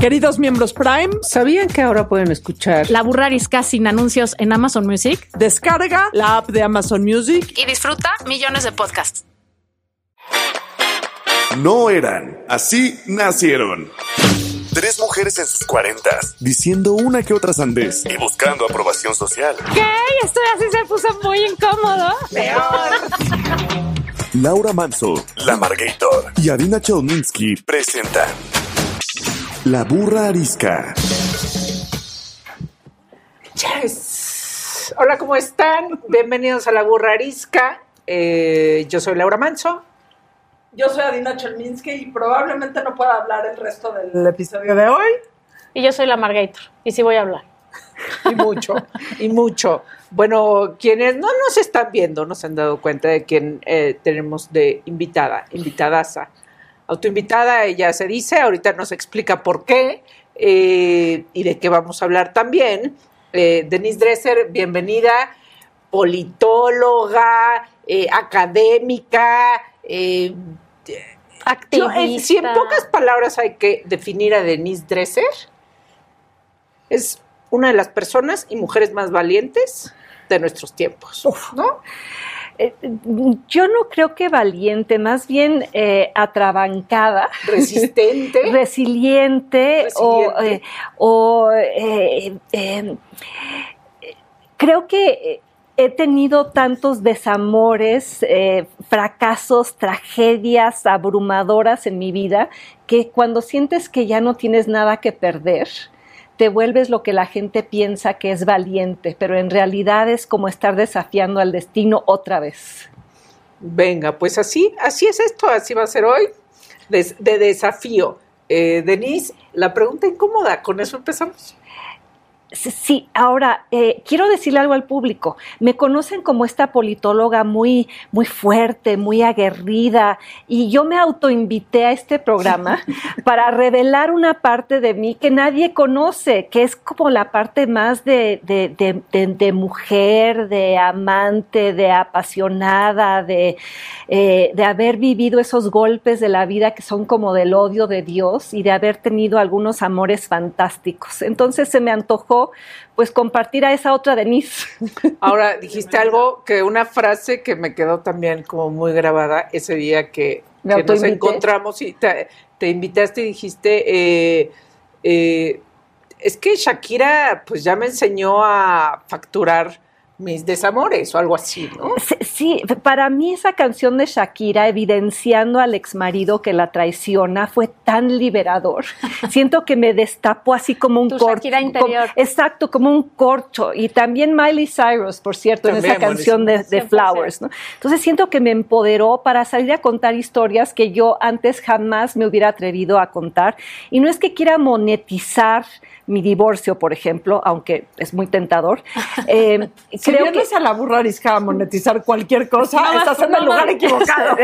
Queridos miembros Prime, ¿sabían que ahora pueden escuchar La Burra Arisca sin anuncios en Amazon Music? Descarga la app de Amazon Music y disfruta millones de podcasts. No eran, así nacieron. Tres mujeres en sus cuarentas, diciendo una que otra sandez y buscando aprobación social. ¿Qué? Esto así se puso muy incómodo. Peor. Laura Manso, La Margator y Adina Chelminsky presentan La Burra Arisca. Yes. Hola, ¿cómo están? Bienvenidos a La Burra Arisca. Eh, yo soy Laura Manso. Yo soy Adina Chelminsky y probablemente no pueda hablar el resto del episodio de hoy. Y yo soy la Margator y sí voy a hablar. Y mucho, y mucho. Bueno, quienes no nos están viendo no se han dado cuenta de quién eh, tenemos de invitada, invitadaza. Autoinvitada, ella se dice, ahorita nos explica por qué eh, y de qué vamos a hablar también. Eh, Denise Dresser, bienvenida, politóloga, eh, académica, activista. Si en pocas palabras hay que definir a Denise Dresser, es una de las personas y mujeres más valientes de nuestros tiempos, ¿no? Eh, yo no creo que valiente, más bien eh, atrabancada. Resistente. resiliente, resiliente. O, eh, o creo que he tenido tantos desamores, eh, fracasos, tragedias abrumadoras en mi vida, que cuando sientes que ya no tienes nada que perder, te vuelves lo que la gente piensa que es valiente, pero en realidad es como estar desafiando al destino otra vez. Venga, pues así, así es esto, así va a ser hoy, de, de desafío. Eh, Denise, la pregunta incómoda, con eso empezamos. Sí, ahora eh, quiero decirle algo al público. Me conocen como esta politóloga muy, muy fuerte, muy aguerrida, y yo me autoinvité a este programa para revelar una parte de mí que nadie conoce, que es como la parte más de, de, de, de, de mujer, de amante, de apasionada, de, eh, de haber vivido esos golpes de la vida que son como del odio de Dios y de haber tenido algunos amores fantásticos. Entonces se me antojó pues compartir a esa otra Denise. Ahora dijiste algo que una frase que me quedó también como muy grabada ese día que, que nos encontramos y te, te, invitaste y dijiste eh, eh, es que Shakira pues ya me enseñó a facturar mis desamores o algo así, ¿no? Sí, para mí esa canción de Shakira evidenciando al exmarido que la traiciona fue tan liberador. Siento que me destapó así como un corcho. Shakira interior. Como, exacto, como un corcho. Y también Miley Cyrus, por cierto, también, en esa canción de, de, Flowers, ¿no? Entonces siento que me empoderó para salir a contar historias que yo antes jamás me hubiera atrevido a contar. Y no es que quiera monetizar mi divorcio, por ejemplo, aunque es muy tentador. Eh, si creo vienes que a la burra arisca a monetizar cualquier cosa, no, estás en no, el lugar equivocado.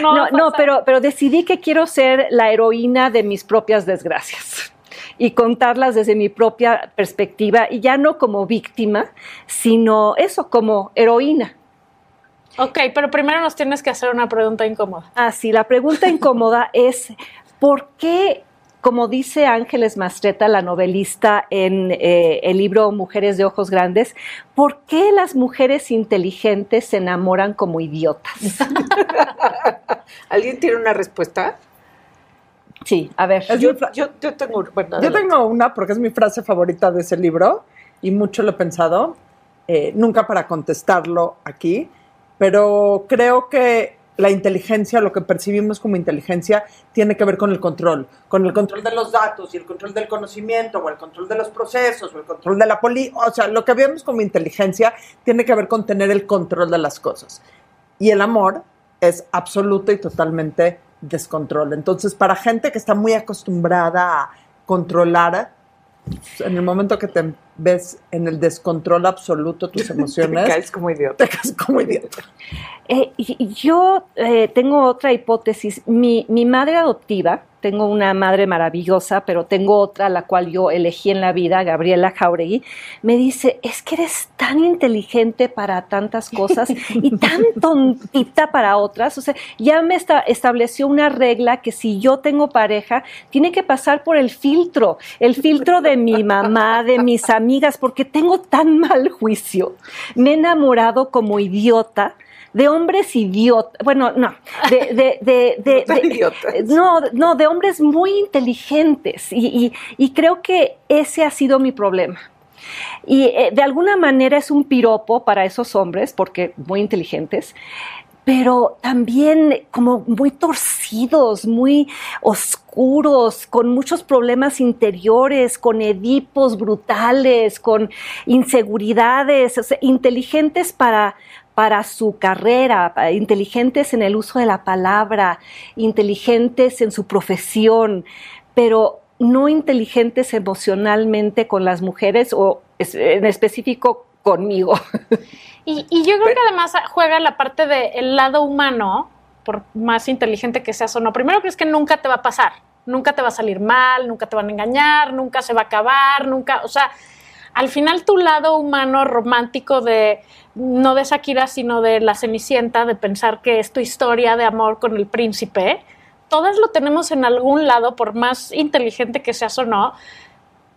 no, no, pero, pero decidí que quiero ser la heroína de mis propias desgracias y contarlas desde mi propia perspectiva y ya no como víctima, sino eso, como heroína. Ok, pero primero nos tienes que hacer una pregunta incómoda. Ah, sí, la pregunta incómoda es, ¿por qué como dice Ángeles Mastreta, la novelista en eh, el libro Mujeres de Ojos Grandes, ¿por qué las mujeres inteligentes se enamoran como idiotas? ¿Alguien tiene una respuesta? Sí, a ver. Yo, yo, yo, tengo, bueno, yo tengo una porque es mi frase favorita de ese libro y mucho lo he pensado, eh, nunca para contestarlo aquí, pero creo que la inteligencia, lo que percibimos como inteligencia, tiene que ver con el control, con el control de los datos y el control del conocimiento, o el control de los procesos, o el control de la poli. O sea, lo que vemos como inteligencia tiene que ver con tener el control de las cosas. Y el amor es absoluto y totalmente descontrol. Entonces, para gente que está muy acostumbrada a controlar, en el momento que te ves en el descontrol absoluto tus emociones. Te caes como idiota. Te caes como idiota. Eh, y- yo eh, tengo otra hipótesis. Mi, mi madre adoptiva, tengo una madre maravillosa, pero tengo otra, la cual yo elegí en la vida, Gabriela Jauregui, me dice, es que eres tan inteligente para tantas cosas y tan tontita para otras. O sea, ya me esta- estableció una regla que si yo tengo pareja, tiene que pasar por el filtro, el filtro de mi mamá, de mis amigas, porque tengo tan mal juicio. Me he enamorado como idiota de hombres idiotas, bueno, no, de, de, de, de- No idiotas. no, no, de hombres muy inteligentes y, y- y creo que ese ha sido mi problema. Y eh, de alguna manera es un piropo para esos hombres, porque muy inteligentes, pero también como muy torcidos, muy oscuros, con muchos problemas interiores, con edipos brutales, con inseguridades, inteligentes para, para su carrera, inteligentes en el uso de la palabra, inteligentes en su profesión, pero no inteligentes emocionalmente con las mujeres o en específico conmigo. Y, y yo creo que además juega la parte del lado humano, por más inteligente que seas o no. Primero crees que nunca te va a pasar, nunca te va a salir mal, nunca te van a engañar, nunca se va a acabar, nunca, o sea, al final tu lado humano romántico de no de Shakira, sino de la Cenicienta, de pensar que es tu historia de amor con el príncipe, todas lo tenemos en algún lado, por más inteligente que seas o no.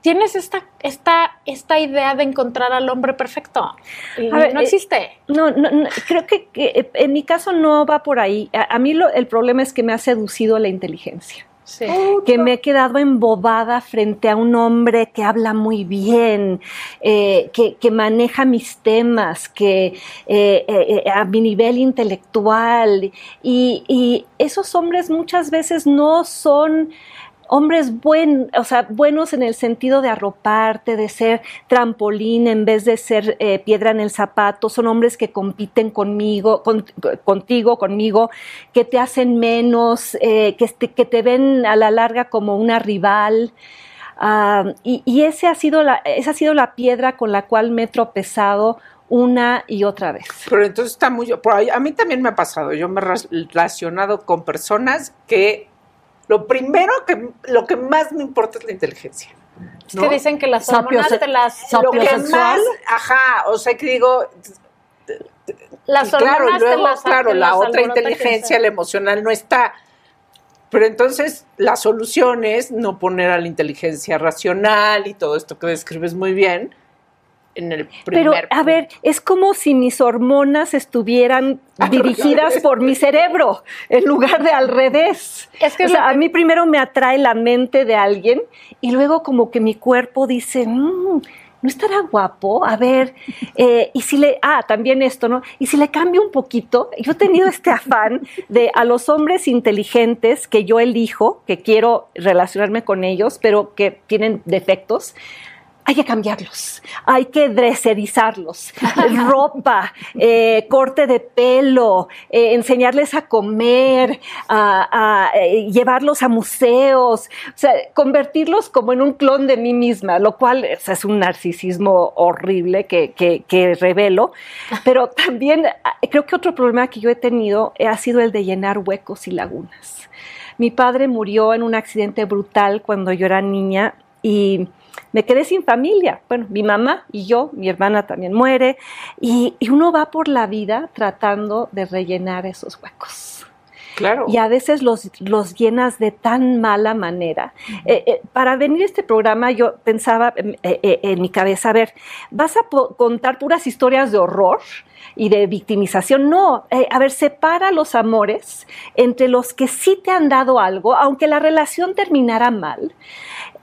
Tienes esta, esta, esta idea de encontrar al hombre perfecto. Y A ver, no eh, existe. No, no, no, creo que, que, en mi caso no va por ahí. A, a mí lo- el problema es que me ha seducido la inteligencia. Sí. que me he quedado embobada frente a un hombre que habla muy bien, eh, que, que maneja mis temas, que eh, eh, a mi nivel intelectual. Y, y esos hombres muchas veces no son hombres buen, o sea, buenos en el sentido de arroparte, de ser trampolín en vez de ser eh, piedra en el zapato, son hombres que compiten conmigo, con- contigo, conmigo, que te hacen menos, eh, que, te, que te ven a la larga como una rival. Ah, y y ese ha sido la, esa ha sido la piedra con la cual me he tropezado una y otra vez. Pero entonces está muy... a mí también me ha pasado. Yo me he relacionado con personas que lo primero que... Lo que más me importa es la inteligencia. Es ¿no? que dicen que las hormonas te las, Lo que más... Ajá, o sea, que digo... las claro, luego, te las claro, la otra inteligencia, la emocional, no está. Pero entonces la solución es no poner a la inteligencia racional y todo esto que describes muy bien en el Pero, a ver, es como si mis hormonas estuvieran dirigidas por mi cerebro, en lugar de al revés. Es que o es sea, lo a mí primero me atrae la mente de alguien y luego como que mi cuerpo dice, "Mm, ¿no estará guapo? A ver, eh, y si le, ah, también esto, ¿no? Y si le cambio un poquito, yo he tenido este afán de a los hombres inteligentes que yo elijo, que quiero relacionarme con ellos, pero que tienen defectos, hay que cambiarlos, hay que dreserizarlos, ropa, eh, corte de pelo, eh, enseñarles a comer, a, eh, llevarlos a museos, o sea, convertirlos como en un clon de mí misma, lo cual es un narcisismo horrible que, que, que revelo, pero también creo que otro problema que yo he tenido ha sido el de llenar huecos y lagunas. Mi padre murió en un accidente brutal cuando yo era niña y me quedé sin familia. Bueno, mi mamá y yo, mi hermana también muere, y, y uno va por la vida tratando de rellenar esos huecos. Claro. Y a veces los, los llenas de tan mala manera. Eh, eh, para venir a este programa yo pensaba eh, eh, en mi cabeza, a ver, ¿vas a contar puras historias de horror? y de victimización. No, a ver, separa los amores entre los que sí te han dado algo, aunque la relación terminara mal,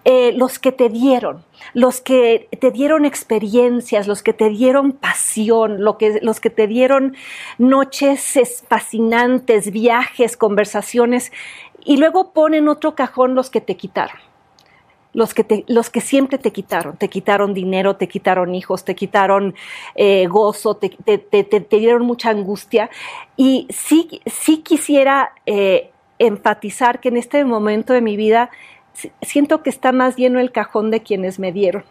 eh, los que te dieron, los que te dieron experiencias, los que te dieron pasión, lo que, los que te dieron noches es- fascinantes, viajes, conversaciones, y luego ponen otro cajón los que te quitaron. Los que, te- los que siempre te quitaron, te quitaron dinero, te quitaron hijos, te quitaron eh, gozo, te, te- te- dieron mucha angustia. Y sí, sí quisiera eh, enfatizar que en este momento de mi vida siento que está más lleno el cajón de quienes me dieron.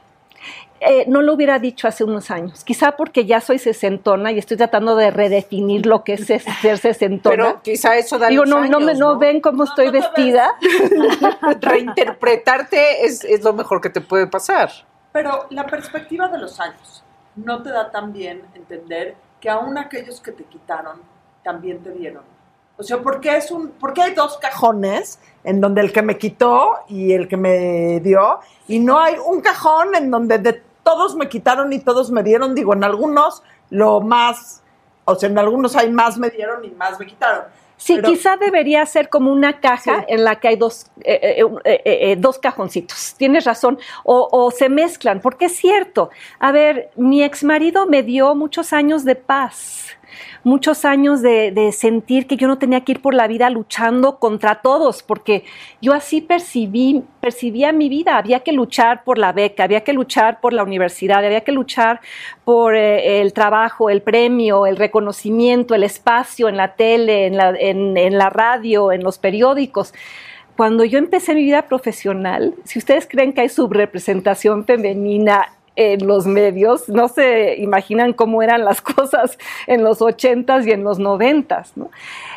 Eh, no lo hubiera dicho hace unos años. Quizá porque ya soy sesentona y estoy tratando de redefinir lo que es ser sesentona. Pero quizá eso da Digo, no, no, me, años, no ¿no? ven cómo estoy no vestida. Reinterpretarte es, es lo mejor que te puede pasar. Pero la perspectiva de los años no te da también entender que aún aquellos que te quitaron también te dieron. O sea, ¿por qué, es un, ¿por qué hay dos cajones en donde el que me quitó y el que me dio? Y no hay un cajón en donde de todos me quitaron y todos me dieron. Digo, en algunos lo más, o sea, en algunos hay más me dieron y más me quitaron. Sí, Pero- quizá debería ser como una caja Sí. en la que hay dos, eh, eh, eh, dos cajoncitos. Tienes razón. O, o se mezclan, porque es cierto. A ver, mi ex marido me dio muchos años de paz, muchos años de, sentir que yo no tenía que ir por la vida luchando contra todos, porque yo así percibí, percibía mi vida. Había que luchar por la beca, había que luchar por la universidad, había que luchar por eh, el trabajo, el premio, el reconocimiento, el espacio en la tele, en la radio, en los periódicos. Cuando yo empecé mi vida profesional, si ustedes creen que hay subrepresentación femenina en los medios, no se imaginan cómo eran las cosas en los ochentas y en los noventas, ¿no?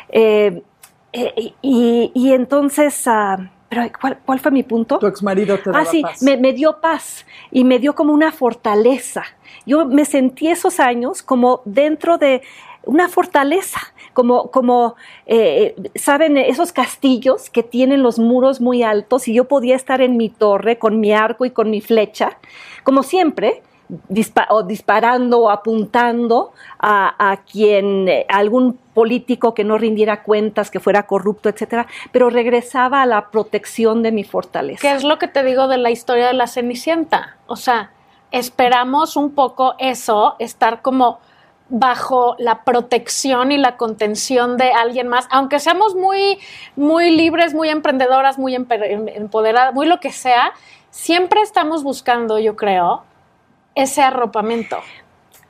Eh, eh, y, y entonces, ah, pero ¿cuál, ¿cuál fue mi punto? Tu ex marido te daba Ah, sí, paz. me, me dio paz y me dio como una fortaleza. Yo me sentí esos años como dentro de una fortaleza, como, como eh, ¿saben? Esos castillos que tienen los muros muy altos y yo podía estar en mi torre con mi arco y con mi flecha, como siempre, disparando o apuntando a, quien, eh, a algún político que no rindiera cuentas, que fuera corrupto, etcétera, pero regresaba a la protección de mi fortaleza. ¿Qué es lo que te digo de la historia de la Cenicienta? O sea, esperamos un poco eso, estar como bajo la protección y la contención de alguien más, aunque seamos muy, muy libres, muy emprendedoras, muy em- empoderadas, muy lo que sea, siempre estamos buscando, yo creo, ese arropamiento.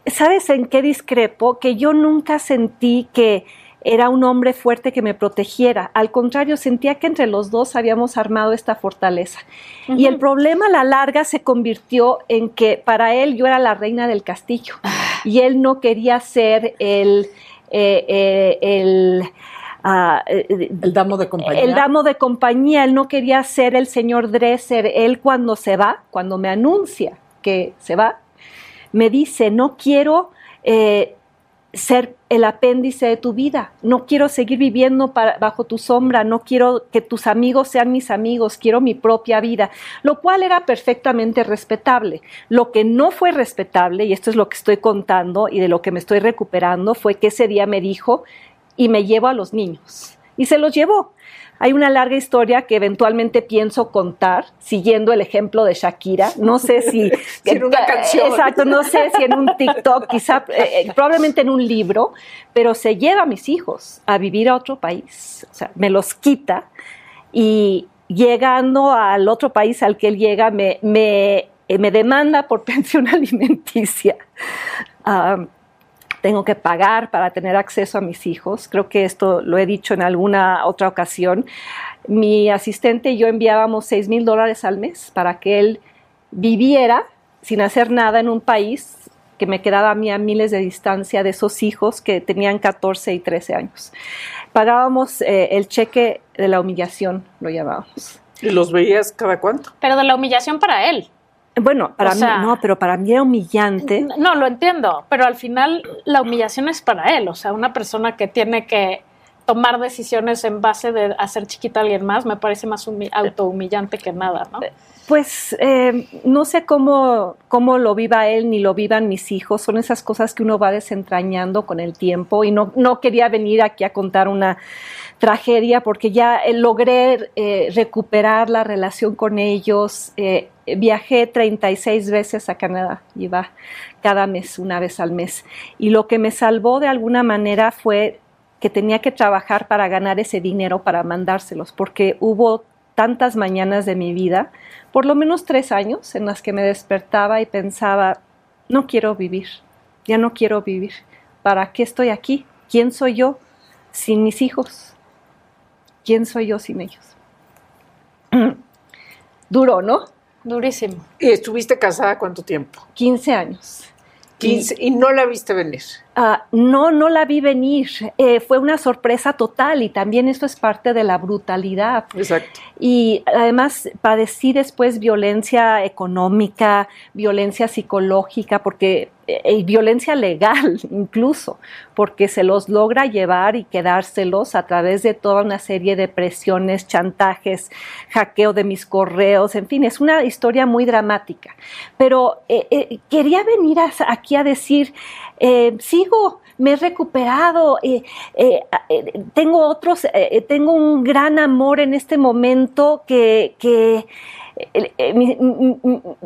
¿Sabes en qué discrepo? Que yo nunca sentí que era un hombre fuerte que me protegiera. Al contrario, sentía que entre los dos habíamos armado esta fortaleza. Y el problema a la larga se convirtió en que para él yo era la reina del castillo y él no quería ser el... eh, eh, el ah, eh, El damo de compañía. el damo de compañía, él no quería ser el señor Dresser. Él cuando se va, cuando me anuncia que se va, me dice, no quiero eh, ser el apéndice de tu vida, no quiero seguir viviendo para- bajo tu sombra, no quiero que tus amigos sean mis amigos, quiero mi propia vida, lo cual era perfectamente respetable. Lo que no fue respetable, y esto es lo que estoy contando y de lo que me estoy recuperando, fue que ese día me dijo, y me llevo a los niños. Y se los llevó. Hay una larga historia que eventualmente pienso contar, siguiendo el ejemplo de Shakira. No sé si... En una canción. Exacto, no sé si en un TikTok, quizá, eh, eh, probablemente en un libro, pero se lleva a mis hijos a vivir a otro país. O sea, me los quita y llegando al otro país al que él llega, me, me, eh, me demanda por pensión alimenticia. Ah, tengo que pagar para tener acceso a mis hijos. Creo que esto lo he dicho en alguna otra ocasión. Mi asistente y yo enviábamos 6 mil dólares al mes para que él viviera sin hacer nada en un país que me quedaba a mí a miles de distancia de esos hijos que tenían 14 y 13 años. Pagábamos eh, el cheque de la humillación, lo llamábamos. ¿Y los veías cada cuánto? Pero de la humillación para él. Bueno, para O sea- mí, no, pero para mí era humillante. No, lo entiendo, pero al final la humillación es para él. O sea, una persona que tiene que tomar decisiones en base de hacer chiquita a alguien más me parece más humi- autohumillante que nada, ¿no? Pues eh, no sé cómo, cómo lo viva él ni lo vivan mis hijos. Son esas cosas que uno va desentrañando con el tiempo y no, no quería venir aquí a contar una tragedia porque ya eh, logré eh, recuperar la relación con ellos. Eh, viajé 36 veces a Canadá, iba cada mes, una vez al mes. Y lo que me salvó de alguna manera fue que tenía que trabajar para ganar ese dinero para mandárselos, porque hubo tantas mañanas de mi vida, por lo menos tres años, en las que me despertaba y pensaba, no quiero vivir, ya no quiero vivir. ¿Para qué estoy aquí? ¿Quién soy yo sin mis hijos? ¿Quién soy yo sin ellos? Duro, ¿no? Durísimo. ¿Y estuviste casada cuánto tiempo? 15 años. 15. Y no la viste venir. Ah, no, no la vi venir. Eh, fue una sorpresa total y también eso es parte de la brutalidad. Exacto. Y además padecí después violencia económica, violencia psicológica, porque eh, y violencia legal incluso, porque se los logra llevar y quedárselos a través de toda una serie de presiones, chantajes, hackeo de mis correos, en fin, es una historia muy dramática. Pero eh, quería venir aquí a decir, sigo, me he recuperado, tengo otros, tengo un gran amor en este momento que,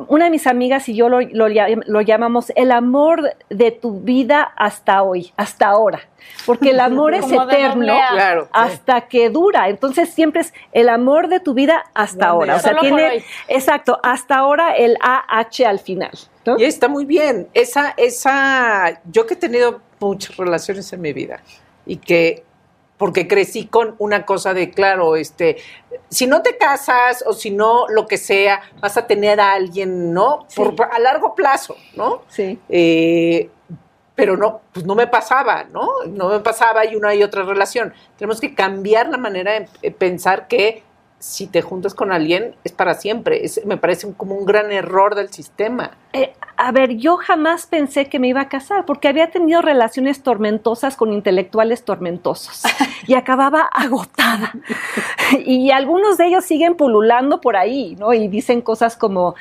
una de mis amigas y yo lo, lo, llamamos el amor de tu vida hasta hoy, hasta ahora, porque el amor es eterno hasta que dura, entonces siempre es el amor de tu vida hasta ahora, o sea, tiene, exacto, hasta ahora el AH al final. Y está muy bien. Esa, esa, yo que he tenido muchas relaciones en mi vida y que porque crecí con una cosa de, claro, este, si no te casas o si no lo que sea, vas a tener a alguien, ¿no? Por, a largo plazo, ¿no? Sí. Eh, pero no, pues no me pasaba, ¿no? No me pasaba y una y otra relación. Tenemos que cambiar la manera de pensar que si te juntas con alguien es para siempre. me parece como un gran error del sistema. Eh, a ver, yo jamás pensé que me iba a casar porque había tenido relaciones tormentosas con intelectuales tormentosos y acababa agotada. y algunos de ellos siguen pululando por ahí, ¿no? Y dicen cosas como,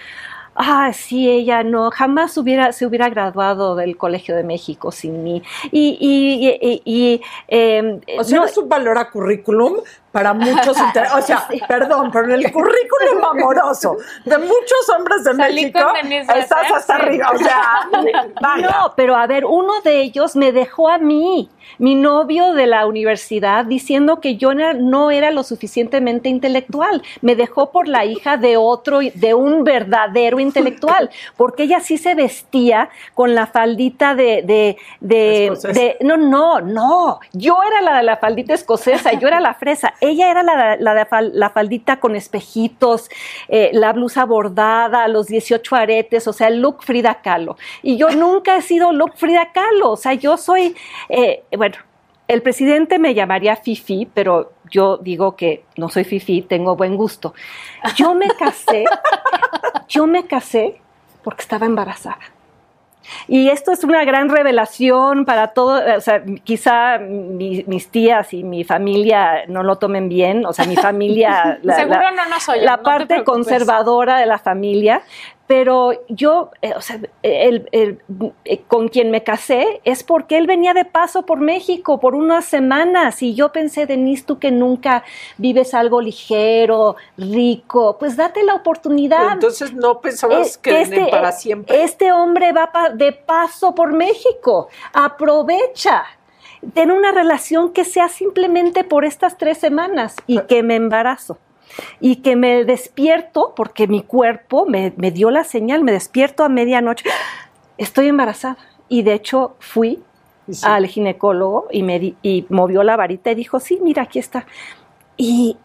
ah, sí, ella no, jamás hubiera, se hubiera graduado del Colegio de México sin mí. Y, y, y, em, o sea, no, es un valor a currículum para muchos, o sea, perdón, pero en el currículum amoroso de muchos hombres de México estás hasta arriba, o sea, no, pero a ver, uno de ellos me dejó a mí, mi novio de la universidad, diciendo que yo no era lo suficientemente intelectual, me dejó por la hija de otro, de un verdadero intelectual, porque ella sí se vestía con la faldita de, de, de, no, no, no, yo era la de la faldita escocesa, yo era la fresa, ella era la, la, faldita con espejitos, eh, la blusa bordada, los 18 aretes, o sea, el look Frida Kahlo. Y yo nunca he sido look Frida Kahlo, o sea, yo soy, eh, bueno, el presidente me llamaría Fifi, pero yo digo que no soy Fifi, tengo buen gusto. Yo me casé, yo me casé porque estaba embarazada. Y esto es una gran revelación para todo, o sea, quizá mis tías y mi familia no lo tomen bien, o sea, mi familia, la, no, no soy la parte conservadora de la familia, pero yo, eh, o sea, el, eh, con quien me casé es porque él venía de paso por México por unas semanas y yo pensé, Denise, tú que nunca vives algo ligero, rico, pues date la oportunidad. entonces no pensabas que, este, para siempre. Este hombre va de paso por México, aprovecha. Ten una relación que sea simplemente por estas tres semanas y que me embarazo y que me despierto porque mi cuerpo me, dio la señal, me despierto a medianoche, estoy embarazada. Y de hecho fui al ginecólogo y, me y movió la varita y dijo, sí, mira, aquí está. Y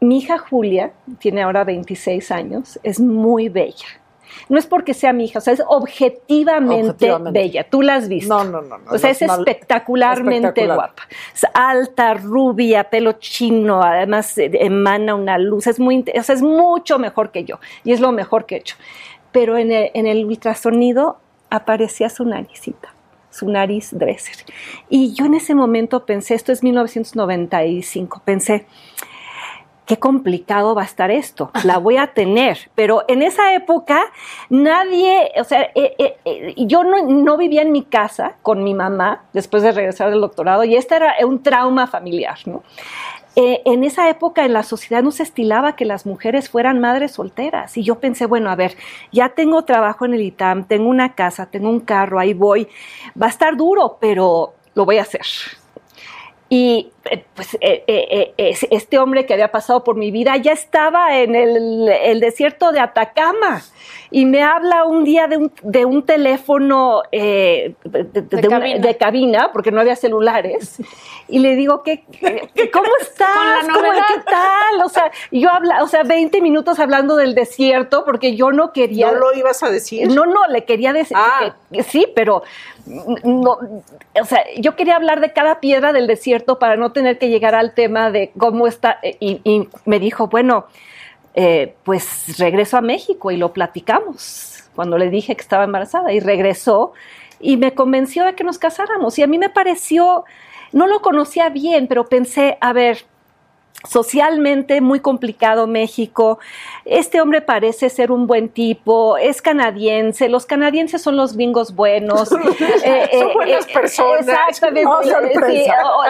mi hija Julia, tiene ahora 26 años, es muy bella no es porque sea mi hija, o sea, es objetivamente, bella. Tú la has visto. No, no, no. o sea, es, espectacularmente guapa. Es alta, rubia, pelo chino, además eh, emana una luz. Es muy, o sea, es mucho mejor que yo y es lo mejor que he hecho. Pero en el, en el ultrasonido aparecía su naricita su nariz Dresser. Y yo en ese momento pensé, esto es 1995, pensé, qué complicado va a estar esto, la voy a tener. Pero en esa época nadie, o sea, eh, eh, eh, yo no, vivía en mi casa con mi mamá después de regresar del doctorado y este era un trauma familiar, ¿no? en esa época en la sociedad no se estilaba que las mujeres fueran madres solteras. Y yo pensé, bueno, a ver, ya tengo trabajo en el ITAM, tengo una casa, tengo un carro, ahí voy. Va a estar duro, pero lo voy a hacer. Y pues eh, eh, este hombre que había pasado por mi vida ya estaba en el, desierto de Atacama y me habla un día de un, de un teléfono de, cabina. porque no había celulares, y le digo, ¿qué, cómo estás? ¿Qué tal? O sea, yo habla, o sea, 20 minutos hablando del desierto porque yo no quería... ¿No lo ibas a decir? No, no, le quería decir, ah. sí, pero no, o sea, yo quería hablar de cada piedra del desierto para no tener que llegar al tema de cómo está, y, me dijo, bueno, eh, pues regreso a México y lo platicamos, cuando le dije que estaba embarazada, y regresó y me convenció de que nos casáramos, y a mí me pareció, no lo conocía bien, pero pensé, a ver, socialmente muy complicado México. Este hombre parece ser un buen tipo, es canadiense, los canadienses son los bingos buenos. son eh, eh, buenas eh, personas. Exactamente.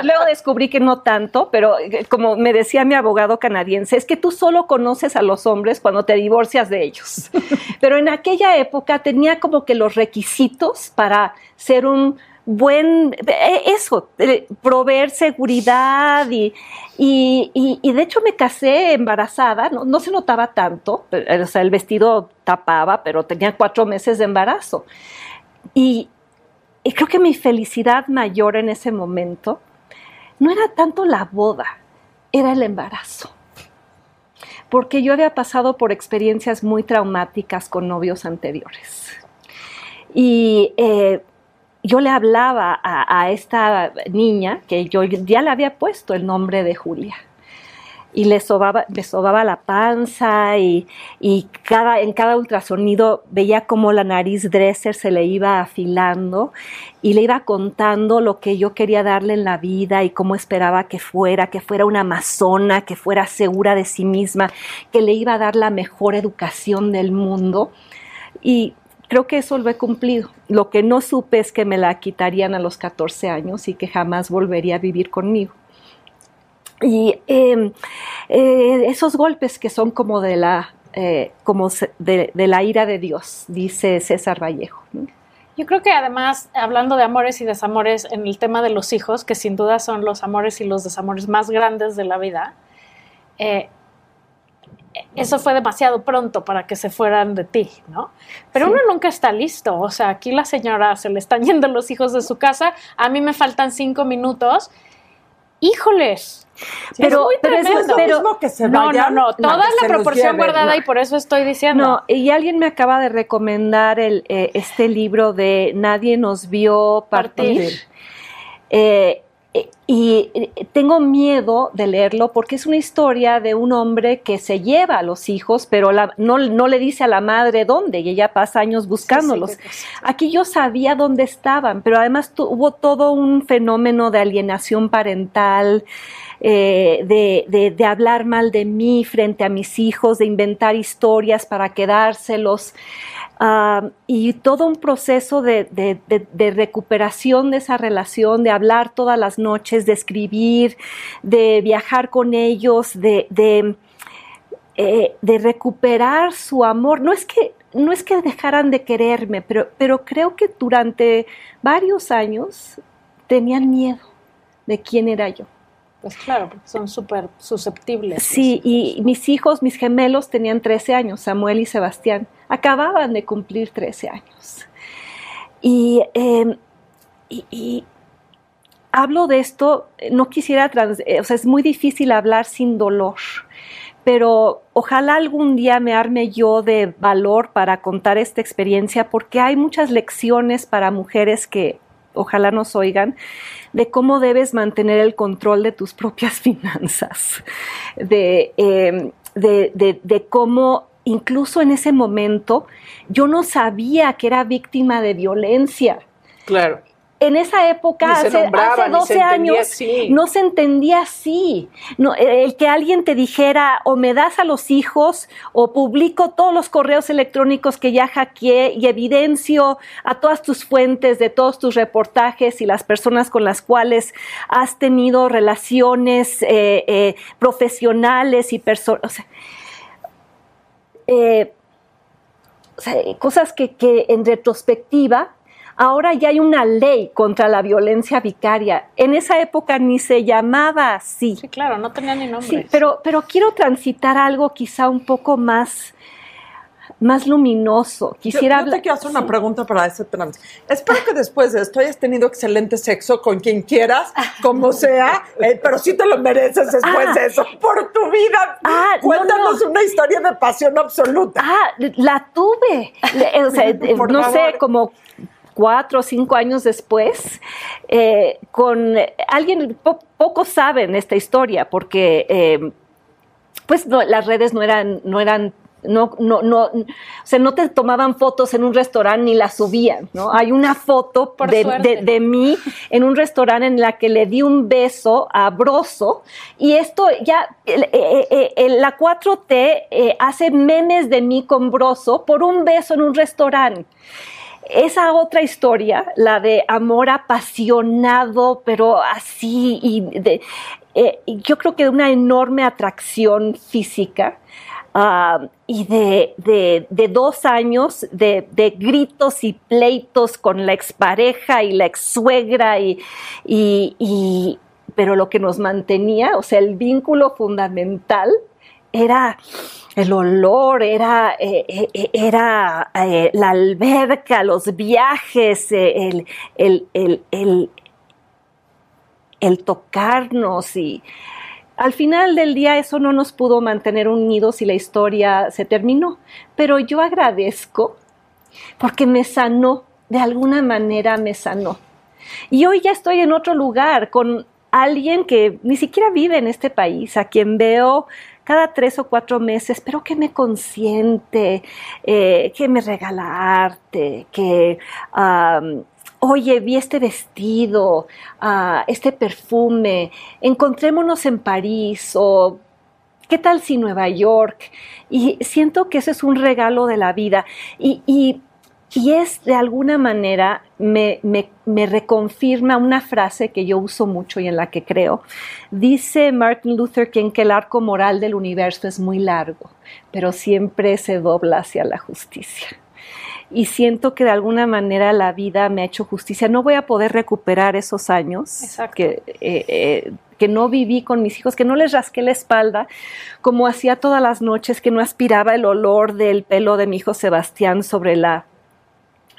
luego descubrí que no tanto, pero como me decía mi abogado canadiense, es que tú solo conoces a los hombres cuando te divorcias de ellos. Pero en aquella época tenía como que los requisitos para ser un buen, eh, eso, proveer seguridad y, y, de hecho me casé embarazada, no, se notaba tanto, o sea, el vestido tapaba, pero tenía cuatro meses de embarazo. Y, y creo que mi felicidad mayor en ese momento no era tanto la boda, era el embarazo porque yo había pasado por experiencias muy traumáticas con novios anteriores. Y eh, yo le hablaba a, esta niña que yo ya le había puesto el nombre de Julia y le sobaba, la panza y, en cada ultrasonido veía como la nariz Dresser se le iba afilando y le iba contando lo que yo quería darle en la vida y cómo esperaba que fuera, que fuera una amazona, que fuera segura de sí misma, que le iba a dar la mejor educación del mundo. Y creo que eso lo he cumplido. Lo que no supe es que me la quitarían a los 14 años y que jamás volvería a vivir conmigo. Y em, eh, esos golpes que son como de la, eh, como de, la ira de Dios, dice César Vallejo. Yo creo que además, hablando de amores y desamores, en el tema de los hijos, que sin duda son los amores y los desamores más grandes de la vida, eh, eso fue demasiado pronto para que se fueran de ti, ¿no? Pero uno nunca está listo. O sea, aquí la señora se le están yendo los hijos de su casa, a mí me faltan cinco minutos. ¡Híjoles! pero, es lo mismo que se no, no, no, toda la proporción guardada y por eso estoy diciendo. No, y alguien me acaba de recomendar el, eh, este libro de Nadie nos vio partir. Eh, y eh, tengo miedo de leerlo porque es una historia de un hombre que se lleva a los hijos, pero no, le dice a la madre dónde y ella pasa años buscándolos. Aquí yo sabía dónde estaban, pero además hubo todo un fenómeno de alienación parental. Eh, de, de, hablar mal de mí frente a mis hijos, de inventar historias para quedárselos. Ah, y todo un proceso de, recuperación de esa relación, de hablar todas las noches, de escribir, de viajar con ellos, de, eh, recuperar su amor. No es que no es que dejaran de quererme, pero, pero creo que durante varios años tenían miedo de quién era yo. Pues claro, son súper susceptibles. Sí, y mis hijos, mis gemelos, tenían 13 años, Samuel y Sebastián. Acababan de cumplir 13 años. Em, y, hablo de esto, no quisiera, eh, o sea, es muy difícil hablar sin dolor, pero ojalá algún día me arme yo de valor para contar esta experiencia, porque hay muchas lecciones para mujeres que ojalá nos oigan, de cómo debes mantener el control de tus propias finanzas, em, de, de, de, cómo incluso en ese momento yo no sabía que era víctima de violencia. Claro en esa época, hace, 12 años, no se entendía así. No, el que alguien te dijera o me das a los hijos o publico todos los correos electrónicos que ya hackeé y evidencio a todas tus fuentes de todos tus reportajes y las personas con las cuales has tenido relaciones eh, eh, profesionales y personas. Eh, cosas que, que en retrospectiva Ahora ya hay una ley contra la violencia vicaria. En esa época ni se llamaba así. Sí, claro, no tenía ni nombre. Sí, pero, pero quiero transitar algo quizá un poco más más luminoso. Quisiera yo, yo te quiero hacer una pregunta para ese trans. Espero que después de esto hayas tenido excelente sexo con quien quieras, como sea, eh, pero sí te lo mereces después Ah. de eso, por tu vida. Ah, no, Cuéntanos no. una historia de pasión absoluta. Ah, la tuve. O sea, no favor. sé, como cuatro o cinco años después, eh, con alguien, po- pocos saben esta historia, porque eh, pues no, las redes no eran, no eran no, no, no, o sea, no te tomaban fotos en un restaurante ni las subían, ¿no? Hay una foto de, de- de mí en un restaurante en la que le di un beso a Broso y esto ya, eh, eh, la 4T eh, hace memes de mí con Broso por un beso en un restaurante. Esa otra historia, la de amor apasionado, pero así, y de, eh, yo creo que de una enorme atracción física, ah, y de, de- de dos años de, de gritos y pleitos con la expareja y la exsuegra, y, y, y- pero lo que nos mantenía, o sea, el vínculo fundamental era el olor, era, eh, eh, era eh, la alberca, los viajes, el, el, el, el- el tocarnos y al final del día eso no nos pudo mantener unidos y la historia se terminó. Pero yo agradezco porque me sanó, de alguna manera me sanó. Y hoy ya estoy en otro lugar con alguien que ni siquiera vive en este país, a quien veo cada tres o cuatro meses, pero que me consiente, eh, que me regala arte, que, oye, vi este vestido, ah, este perfume, encontrémonos en París o ¿qué tal si Nueva York? Y siento que ese es un regalo de la vida. Y- y es de alguna manera, me, me- me reconfirma una frase que yo uso mucho y en la que creo. Dice Martin Luther King que el arco moral del universo es muy largo, pero siempre se dobla hacia la justicia. Y siento que de alguna manera la vida me ha hecho justicia. No voy a poder recuperar esos años Exacto. que, eh, eh, que no viví con mis hijos, que no les rasqué la espalda, como hacía todas las noches, que no aspiraba el olor del pelo de mi hijo Sebastián sobre la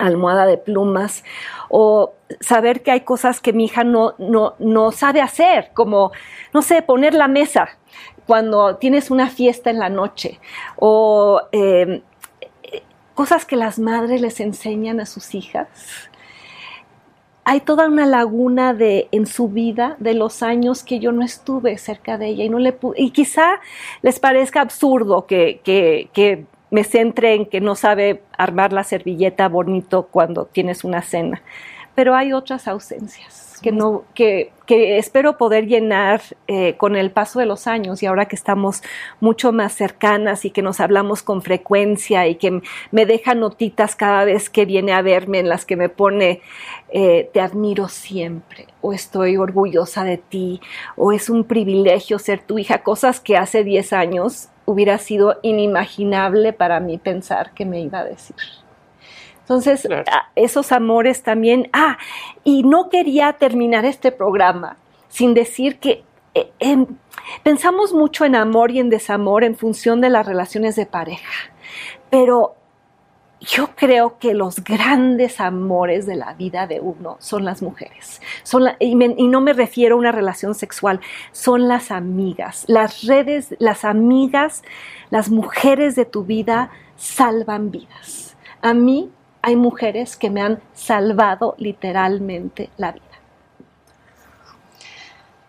almohada de plumas, o saber que hay cosas que mi hija no, no, no sabe hacer, como, no sé, poner la mesa cuando tienes una fiesta en la noche, o eh, cosas que las madres les enseñan a sus hijas. Hay toda una laguna de en su vida de los años que yo no estuve cerca de ella y no le y quizá les parezca absurdo que, que me centre en que no sabe armar la servilleta bonito cuando tienes una cena, pero hay otras ausencias que no que, que espero poder llenar eh, con el paso de los años y ahora que estamos mucho más cercanas y que nos hablamos con frecuencia y que me deja notitas cada vez que viene a verme en las que me pone eh, te admiro siempre o estoy orgullosa de ti o es un privilegio ser tu hija, cosas que hace 10 años hubiera sido inimaginable para mí pensar que me iba a decir. Entonces, Claro. a- esos amores también. Ah, y no quería terminar este programa sin decir que eh, em, pensamos mucho en amor y en desamor en función de las relaciones de pareja, pero yo creo que los grandes amores de la vida de uno son las mujeres. Son la- y, me- y no me refiero a una relación sexual, son las amigas. Las redes, las amigas, las mujeres de tu vida salvan vidas. A mí hay mujeres que me han salvado literalmente la vida.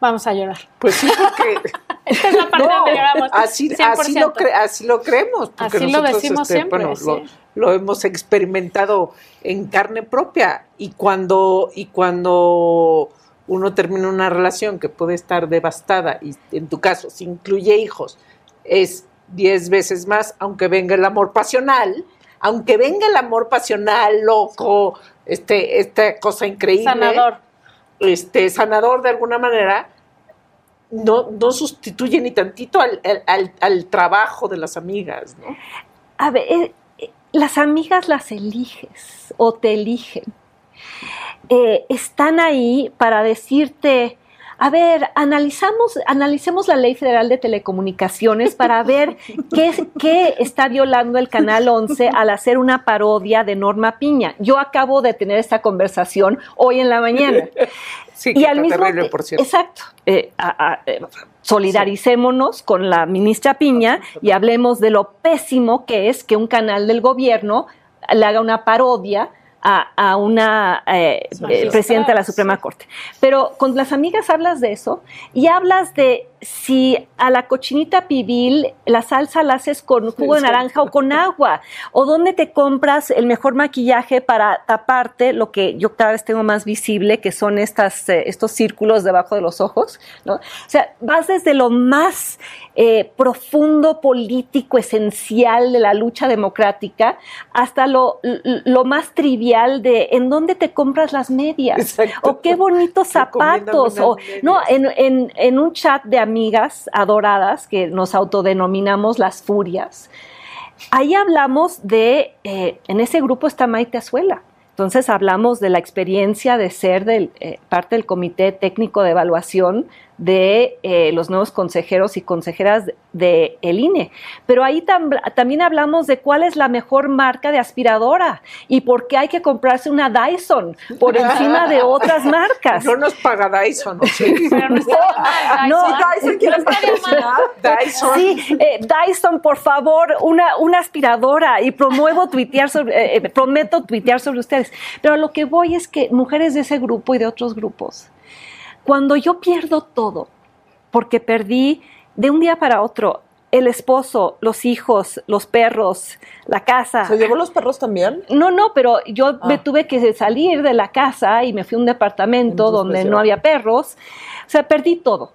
Vamos a llorar. Pues sí, porque Esta es la parte No, donde lloramos. así, 100%. así, lo cre- así lo creemos. Porque Así lo decimos este, siempre, bueno, lo, lo hemos experimentado en carne propia. Y cuando, y cuando uno termina una relación que puede estar devastada, y en tu caso, si incluye hijos, es diez veces más, aunque venga el amor pasional, aunque venga el amor pasional, loco, este, esta cosa increíble Sanador. este, sanador de alguna manera, no, no sustituye ni tantito al, al- al- trabajo de las amigas, ¿no? A ver, eh, eh, las amigas las eliges o te eligen. eh, están ahí para decirte, a ver, analizamos, analicemos la Ley Federal de Telecomunicaciones para ver qué, qué está violando el Canal 11 al hacer una parodia de Norma Piña. Yo acabo de tener esta conversación hoy en la mañana. Sí, y al mismo terrible, por cierto. Exacto. Eh, a- a- eh, solidaricémonos con la ministra Piña y hablemos de lo pésimo que es que un canal del gobierno le haga una parodia a, a una eh, presidenta de la Suprema Corte. Pero con las amigas hablas de eso y hablas de si a la cochinita pibil la salsa la haces con jugo de naranja o con agua, o dónde te compras el mejor maquillaje para taparte lo que yo cada vez tengo más visible, que son estas, eh, estos círculos debajo de los ojos. ¿no? O sea, vas desde lo más eh, profundo político, esencial de la lucha democrática, hasta lo, lo más trivial de en dónde te compras las medias, Exacto. o qué bonitos zapatos, o no, en, en- en un chat de amigas adoradas que nos autodenominamos las furias, ahí hablamos de, eh, en ese grupo está Maite Azuela. Entonces hablamos de la experiencia de ser del, eh, parte del comité técnico de evaluación de eh, los nuevos consejeros y consejeras de, de el INE. Pero ahí tam- también hablamos de cuál es la mejor marca de aspiradora y por qué hay que comprarse una Dyson por encima de otras marcas. No nos paga Dyson, ¿o sí? Pero no está mal, No, Dyson. Dyson quiere No estaría mal. patrocinar. Dyson. Sí, eh, Dyson, por favor, una, una aspiradora y promuevo tuitear sobre, eh, eh, prometo tuitear sobre ustedes. Pero a lo que voy es que mujeres de ese grupo y de otros grupos, cuando yo pierdo todo, porque perdí de un día para otro el esposo, los hijos, los perros, la casa. ¿Se llevó los perros también? No, no, pero yo Ah. me tuve que salir de la casa y me fui a un departamento Entonces, donde pues, no había perros. O sea, perdí todo.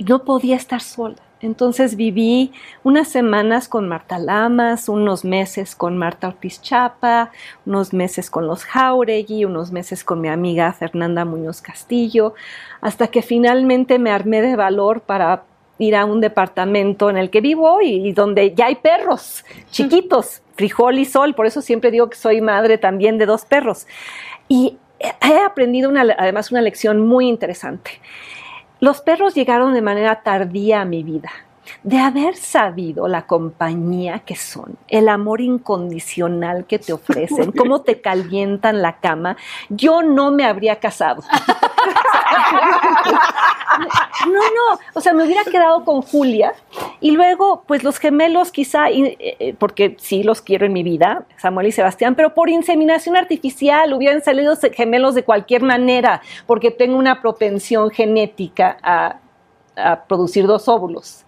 No podía estar sola. Entonces viví unas semanas con Marta Lamas, unos meses con Marta Ortiz Chapa, unos meses con los Jauregui, unos meses con mi amiga Fernanda Muñoz Castillo, hasta que finalmente me armé de valor para ir a un departamento en el que vivo hoy y donde ya hay perros chiquitos, frijol y sol, por eso siempre digo que soy madre también de dos perros. Y he aprendido una, además una lección muy interesante. Los perros llegaron de manera tardía a mi vida. De haber sabido la compañía que son, el amor incondicional que te ofrecen, cómo te calientan la cama, yo no me habría casado. No, no, o sea, me hubiera quedado con Julia y luego, pues los gemelos quizá, y, eh, porque sí los quiero en mi vida, Samuel y Sebastián, pero por inseminación artificial hubieran salido gemelos de cualquier manera, porque tengo una propensión genética a, producir dos óvulos.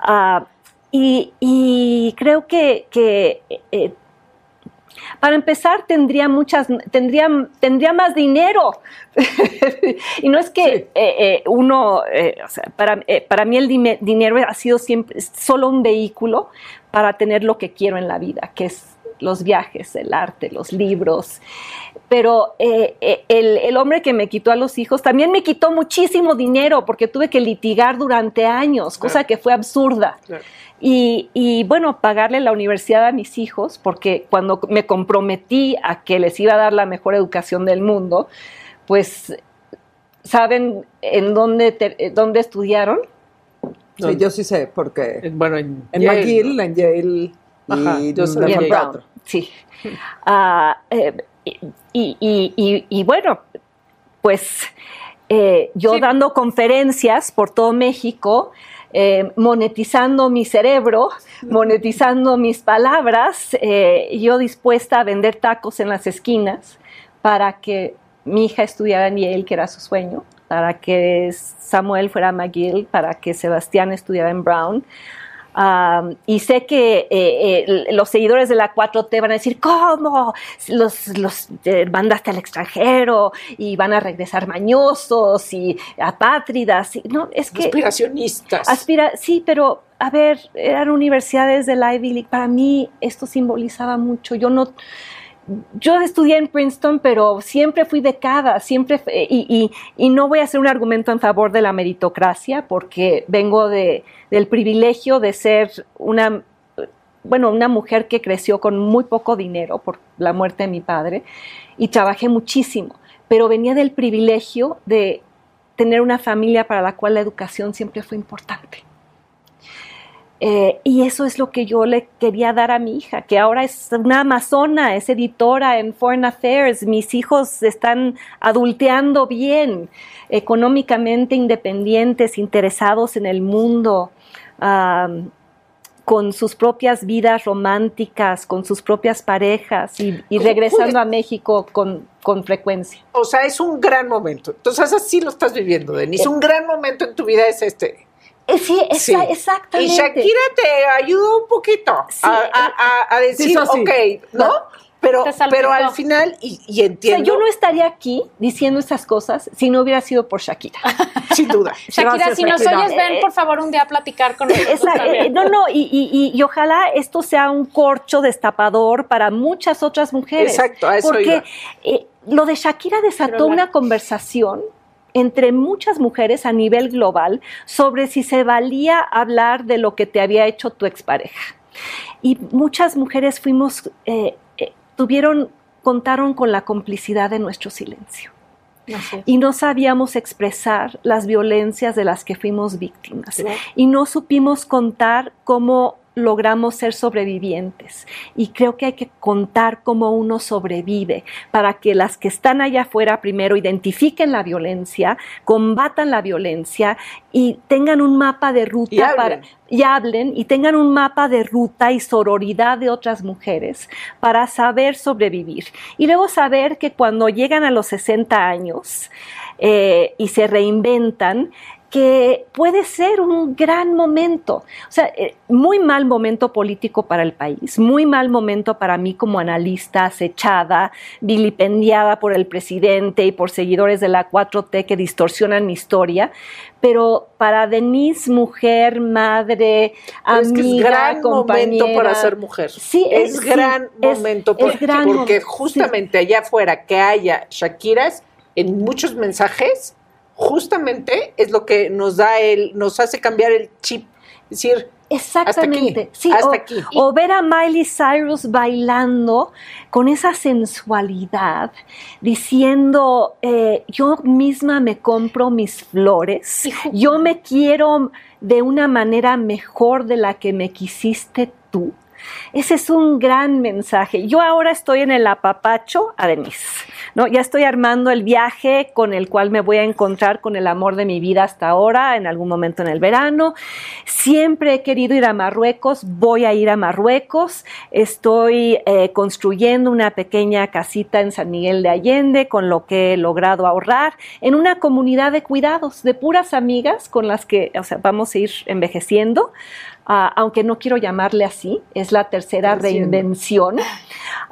Ah, y, y creo que, que, eh, para empezar tendría muchas, tendría, tendría más dinero. y no es que eh, eh, uno, eh, o sea, para, eh, para mí el dinero ha sido siempre solo un vehículo para tener lo que quiero en la vida, que es los viajes, el arte, los libros. Pero eh, eh, el, el hombre que me quitó a los hijos también me quitó muchísimo dinero porque tuve que litigar durante años, cosa que fue absurda. Claro. Y, y, bueno, pagarle la universidad a mis hijos, porque cuando me comprometí a que les iba a dar la mejor educación del mundo, pues, ¿saben en dónde, te- dónde estudiaron? Sí, yo sí sé, porque Eh, Bueno, en, en Yale, McGill, ¿no? en Yale Ajá, y yo. Sí. Ah, eh, y, y- y- y bueno, pues eh, yo Sí. dando conferencias por todo México, eh, monetizando mi cerebro, monetizando mis palabras, yo dispuesta a vender tacos en las esquinas para que mi hija estudiara en Yale, que era su sueño, para que Samuel fuera a McGill, para que Sebastián estudiara en Brown. Um, y sé que eh, eh, los seguidores de la 4T van a decir, ¿cómo? Los, los eh, mandaste al extranjero y van a regresar mañosos y apátridas. Y, no, es que... Aspiracionistas. Aspira, sí, pero a ver, eran universidades de la Ivy League. Para mí esto simbolizaba mucho. Yo no, yo estudié en Princeton, pero siempre fui becada, siempre y, y- y no voy a hacer un argumento en favor de la meritocracia porque vengo de, del privilegio de ser una bueno, una mujer que creció con muy poco dinero por la muerte de mi padre y trabajé muchísimo, pero venía del privilegio de tener una familia para la cual la educación siempre fue importante. Eh, y eso es lo que yo le quería dar a mi hija, que ahora es una amazona, es editora en Foreign Affairs, mis hijos están adulteando bien, económicamente independientes, interesados en el mundo. con sus propias vidas románticas, con sus propias parejas y, regresando a México con, con, frecuencia. O sea, es un gran momento. Entonces así lo estás viviendo, Denise. Eh, un gran momento en tu vida es este. Eh, sí, exactamente. Y Shakira te ayudó un poquito a, decir, ok, ¿no? Pero, pero al final, y, entiendo. yo no estaría aquí diciendo esas cosas si no hubiera sido por Shakira. Sin duda. Shakira, si nos oyes, ven por favor un día a platicar con nosotros. Eh, no, no, y, y, ojalá esto sea un corcho destapador para muchas otras mujeres. Exacto, a eso Porque eh, lo de Shakira desató una conversación entre muchas mujeres a nivel global sobre si se valía hablar de lo que te había hecho tu expareja. Y muchas mujeres fuimos, eh, eh, tuvieron, contaron con la complicidad de nuestro silencio. Y no sabíamos expresar las violencias de las que fuimos víctimas. Y no supimos contar cómo logramos ser sobrevivientes. Y creo que hay que contar cómo uno sobrevive para que las que están allá afuera primero identifiquen la violencia, combatan la violencia y tengan un mapa de ruta y para y hablen y tengan un mapa de ruta y sororidad de otras mujeres para saber sobrevivir. Y luego saber que cuando llegan a los 60 años eh, y se reinventan, que puede ser un gran momento. O sea, eh, muy mal momento político para el país, muy mal momento para mí como analista acechada, vilipendiada por el presidente y por seguidores de la 4T que distorsionan mi historia, pero para Denise, mujer, madre, amiga, es, gran momento para ser mujer. Sí, es, gran momento porque justamente allá afuera que haya Shakiras en muchos mensajes justamente es lo que nos da el, nos hace cambiar el chip, es decir, Exactamente, sí, hasta o, aquí. o ver a Miley Cyrus bailando con esa sensualidad, diciendo, eh, yo misma me compro mis flores, yo me quiero de una manera mejor de la que me quisiste tú. Ese es un gran mensaje. Yo ahora estoy en el apapacho a. ¿no? Ya estoy armando el viaje con el cual me voy a encontrar con el amor de mi vida hasta ahora, en algún momento en el verano. Siempre he querido ir a Marruecos, voy a ir a Marruecos. Estoy eh, construyendo una pequeña casita en San Miguel de Allende con lo que he logrado ahorrar en una comunidad de cuidados, de puras amigas con las que vamos a ir envejeciendo. Ah, aunque no quiero llamarle así, es la tercera reinvención,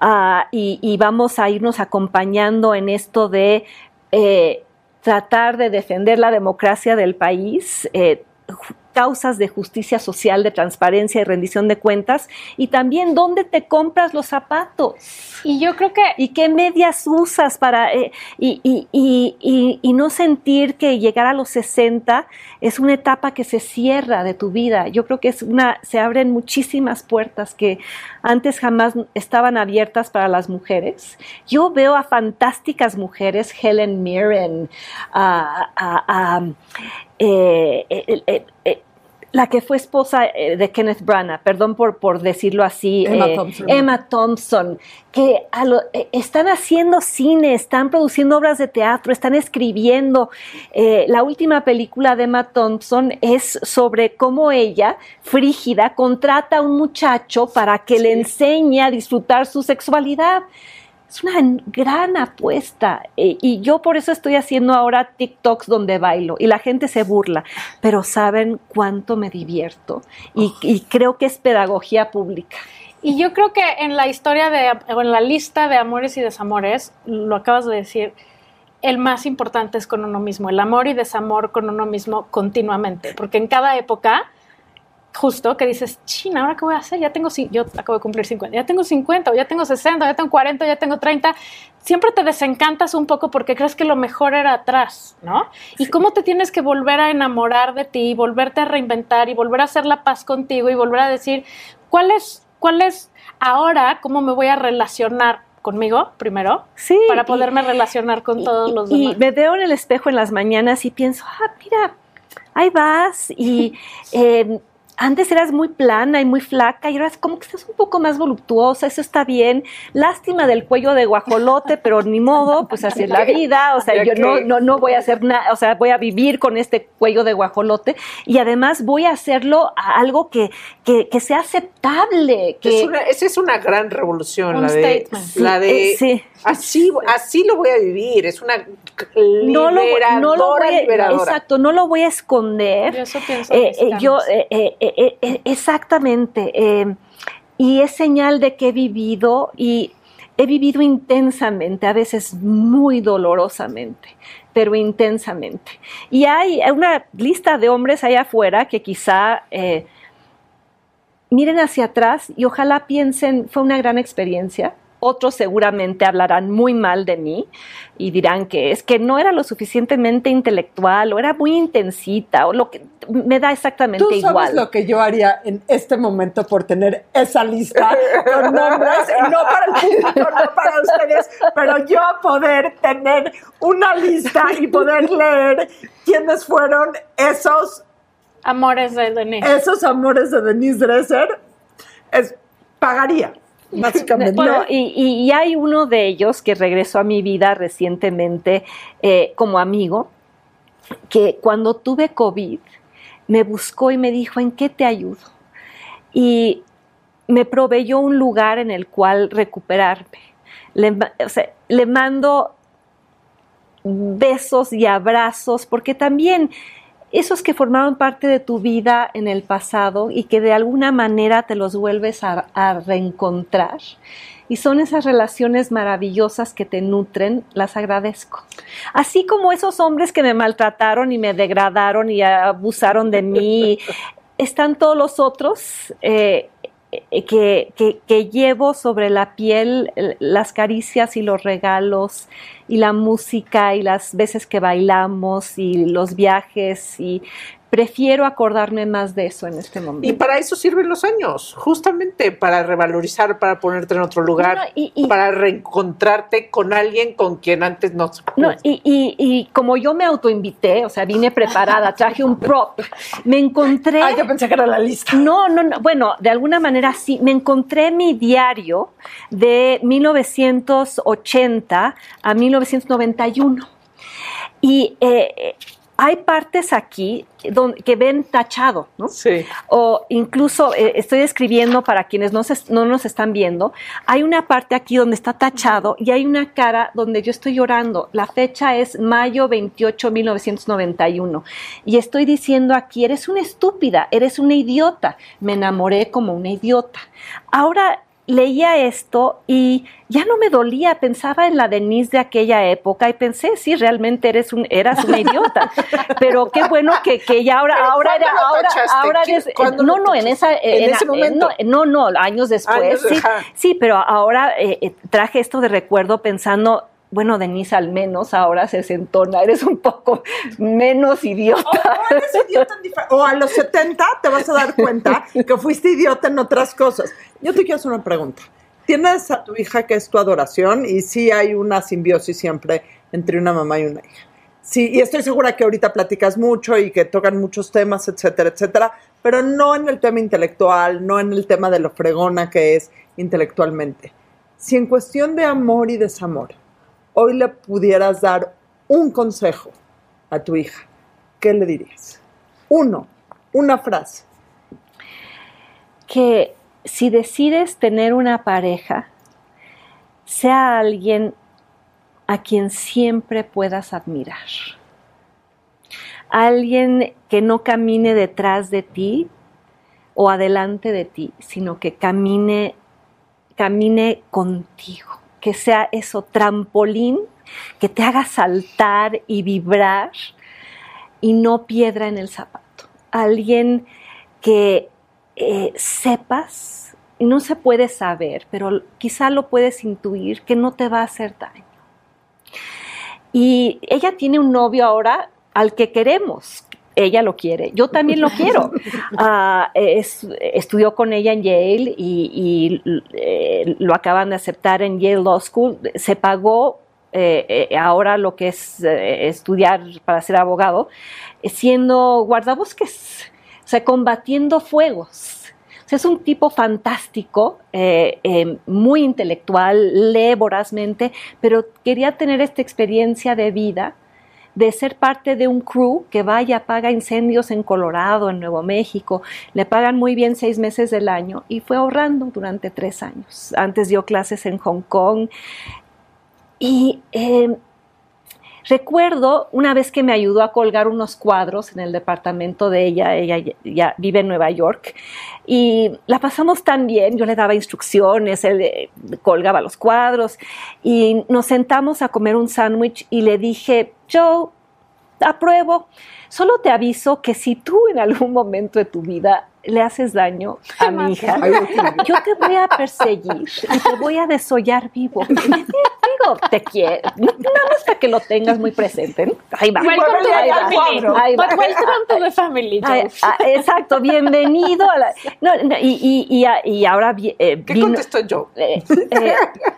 ah, y, vamos a irnos acompañando en esto de eh, tratar de defender la democracia del país, eh, causas de justicia social, de transparencia y rendición de cuentas, y también dónde te compras los zapatos. Y yo creo que... ¿Y qué medias usas para... Eh, y, y, y, y, no sentir que llegar a los 60 es una etapa que se cierra de tu vida. Yo creo que es una... Se abren muchísimas puertas que antes jamás estaban abiertas para las mujeres. Yo veo a fantásticas mujeres, Helen Mirren, a... a, eh, eh, eh, la que fue esposa de Kenneth Branagh, perdón por, por decirlo así, Emma, Thompson. que están haciendo cine, están produciendo obras de teatro, están escribiendo. la última película de Emma Thompson es sobre cómo ella, frígida, contrata a un muchacho para que le enseñe a disfrutar su sexualidad es una gran apuesta. Eh, y yo por eso estoy haciendo ahora TikToks donde bailo y la gente se burla, pero saben cuánto me divierto y, creo que es pedagogía pública. Y yo creo que en la historia de, en la lista de amores y desamores, lo acabas de decir, el más importante es con uno mismo, el amor y desamor con uno mismo continuamente, porque en cada época justo que dices, china, ¿ahora qué voy a hacer? Ya tengo, yo acabo de cumplir 50, ya tengo 50, o ya tengo 60, ya tengo 40, ya tengo 30. Siempre te desencantas un poco porque crees que lo mejor era atrás, ¿no? Y cómo te tienes que volver a enamorar de ti, volverte a reinventar y volver a hacer la paz contigo y volver a decir, ¿cuál es ¿cuál es ahora cómo me voy a relacionar conmigo primero? Sí. Para y- poderme relacionar con todos los y demás. me veo en el espejo en las mañanas y pienso, ah, mira, ahí vas y eh, antes eras muy plana y muy flaca y ahora es como que estás un poco más voluptuosa, eso está bien. Lástima del cuello de guajolote, pero ni modo, pues así es la vida, o sea, yo no, no, no voy a hacer nada, o sea, voy a vivir con este cuello de guajolote y además voy a hacerlo a algo que, que, que sea aceptable, que... Es una- esa es una gran revolución, Un la de, la de Eh, sí. Así, así lo voy a vivir, es una no lo, liberadora, no lo voy a, liberadora. exacto, no lo voy a esconder. Yo eso pienso. Eh, eh, yo, eh, eh, eh, eh, exactamente. eh, y es señal de que he vivido y he vivido intensamente, a veces muy dolorosamente, pero intensamente. Y hay una lista de hombres allá afuera que quizá eh, miren hacia atrás y ojalá piensen, fue una gran experiencia. Otros seguramente hablarán muy mal de mí y dirán que es que no era lo suficientemente intelectual o era muy intensita o lo que me da exactamente Tú sabes igual. lo que yo haría en este momento por tener esa lista con nombres, no para el público, no para ustedes, pero yo poder tener una lista y poder leer quiénes fueron esos, Amores de Denise. esos amores de Denise Dresser, es, pagaría, básicamente. Y, hay uno de ellos que regresó a mi vida recientemente eh, como amigo, que cuando tuve COVID me buscó y me dijo, ¿en qué te ayudo? Y me proveyó un lugar en el cual recuperarme. Le mando besos y abrazos, porque también esos que formaron parte de tu vida en el pasado y que de alguna manera te los vuelves a, a reencontrar. Y son esas relaciones maravillosas que te nutren, las agradezco. Así como esos hombres que me maltrataron y me degradaron y abusaron de mí, están todos los otros eh, que, que- que llevo sobre la piel eh, las caricias y los regalos y la música y las veces que bailamos y los viajes y prefiero acordarme más de eso en este momento. Y para eso sirven los años, justamente para revalorizar, para ponerte en otro lugar, No, y- y- para reencontrarte con alguien con quien antes no se No, y, y- y como yo me autoinvité, o sea, vine preparada, traje un prop, me encontré... Ah, yo pensé que era la lista. No, no, no. Bueno, de alguna manera sí. Me encontré mi diario de 1980 a 1991. Y eh, hay partes aquí donde, que ven tachado, ¿no? Sí. o incluso eh, estoy escribiendo para quienes no, se- no nos están viendo, hay una parte aquí donde está tachado y hay una cara donde yo estoy llorando. La fecha es mayo 28, 1991. Y estoy diciendo aquí, eres una estúpida, eres una idiota. Me enamoré como una idiota. Ahora leía esto y ya no me dolía, pensaba en la Denise de aquella época y pensé, sí, realmente eres un, eras una idiota. Pero qué bueno que, que ya ahora, ahora ¿cuándo era, ahora, ahora ¿Qué- eres, cuándo no, no, en esa, tachaste? ¿En ese momento? no, no, no, años después, Años, sí, ajá. sí, pero ahora eh, eh, traje esto de recuerdo pensando, bueno, Denise, al menos ahora se sentona, eres un poco menos idiota. O eres idiota en o a los 70 te vas a dar cuenta que fuiste idiota en otras cosas. Yo te quiero hacer una pregunta. Tienes a tu hija que es tu adoración y sí hay una simbiosis siempre entre una mamá y una hija. Sí, y estoy segura que ahorita platicas mucho y que tocan muchos temas, etcétera, etcétera, pero no en el tema intelectual, no en el tema de lo fregona que es intelectualmente. Si en cuestión de amor y desamor, hoy le pudieras dar un consejo a tu hija, ¿qué le dirías? Uno, una frase. que si decides tener una pareja, sea alguien a quien siempre puedas admirar. Alguien que no camine detrás de ti o adelante de ti, sino que camine, camine contigo, que sea eso trampolín, que te haga saltar y vibrar y no piedra en el zapato. Alguien que eh, sepas, y no se puede saber, pero quizá lo puedes intuir, que no te va a hacer daño. Y ella tiene un novio ahora al que queremos, ella lo quiere, yo también lo quiero. Ah, es, estudió con ella en Yale y, eh, lo acaban de aceptar en Yale Law School. Se pagó eh, eh, ahora lo que es estudiar para ser abogado, siendo guardabosques, o sea, combatiendo fuegos. Es un tipo fantástico, muy intelectual, lee vorazmente, pero quería tener esta experiencia de vida de ser parte de un crew que vaya, apaga incendios en Colorado, en Nuevo México, le pagan muy bien seis meses del año y fue ahorrando durante tres años. Antes dio clases en Hong Kong y eh, Recuerdo una vez que me ayudó a colgar unos cuadros en el departamento de ella, ella ya vive en Nueva York, y la pasamos tan bien, yo le daba instrucciones, él eh, colgaba los cuadros, y nos sentamos a comer un sándwich y le dije, Joe, apruebo, solo te aviso que si tú en algún momento de tu vida le haces daño a mi hija, yo te voy a perseguir y te voy a desollar vivo. Digo, te quiero. Nada más para que lo tengas muy presente. Ahí va. Welcome to Ahí the va. family. Ahí va. But welcome to the family. Joe. exacto, bienvenido a la. No, no, y, y, y, ahora eh, ¿Qué vino- contestó yo? eh, eh,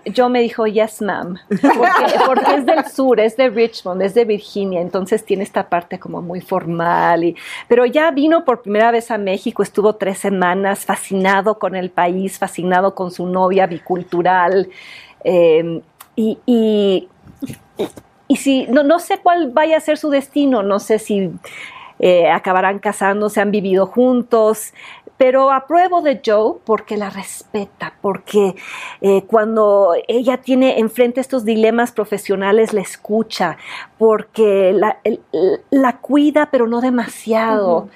yo me dijo, yes, ma'am, porque, porque es del sur, es de Richmond, es de Virginia, entonces tiene esta parte como muy formal. Y, pero ya vino por primera vez a México, estuvo tres semanas fascinado con el país, fascinado con su novia bicultural. eh, y, y, y- si, no, no sé cuál vaya a ser su destino, no sé si eh, acabarán casándose, han vivido juntos, pero apruebo de Joe porque la respeta, porque eh, cuando ella tiene enfrente estos dilemas profesionales, la escucha, porque la, el- la cuida, pero no demasiado.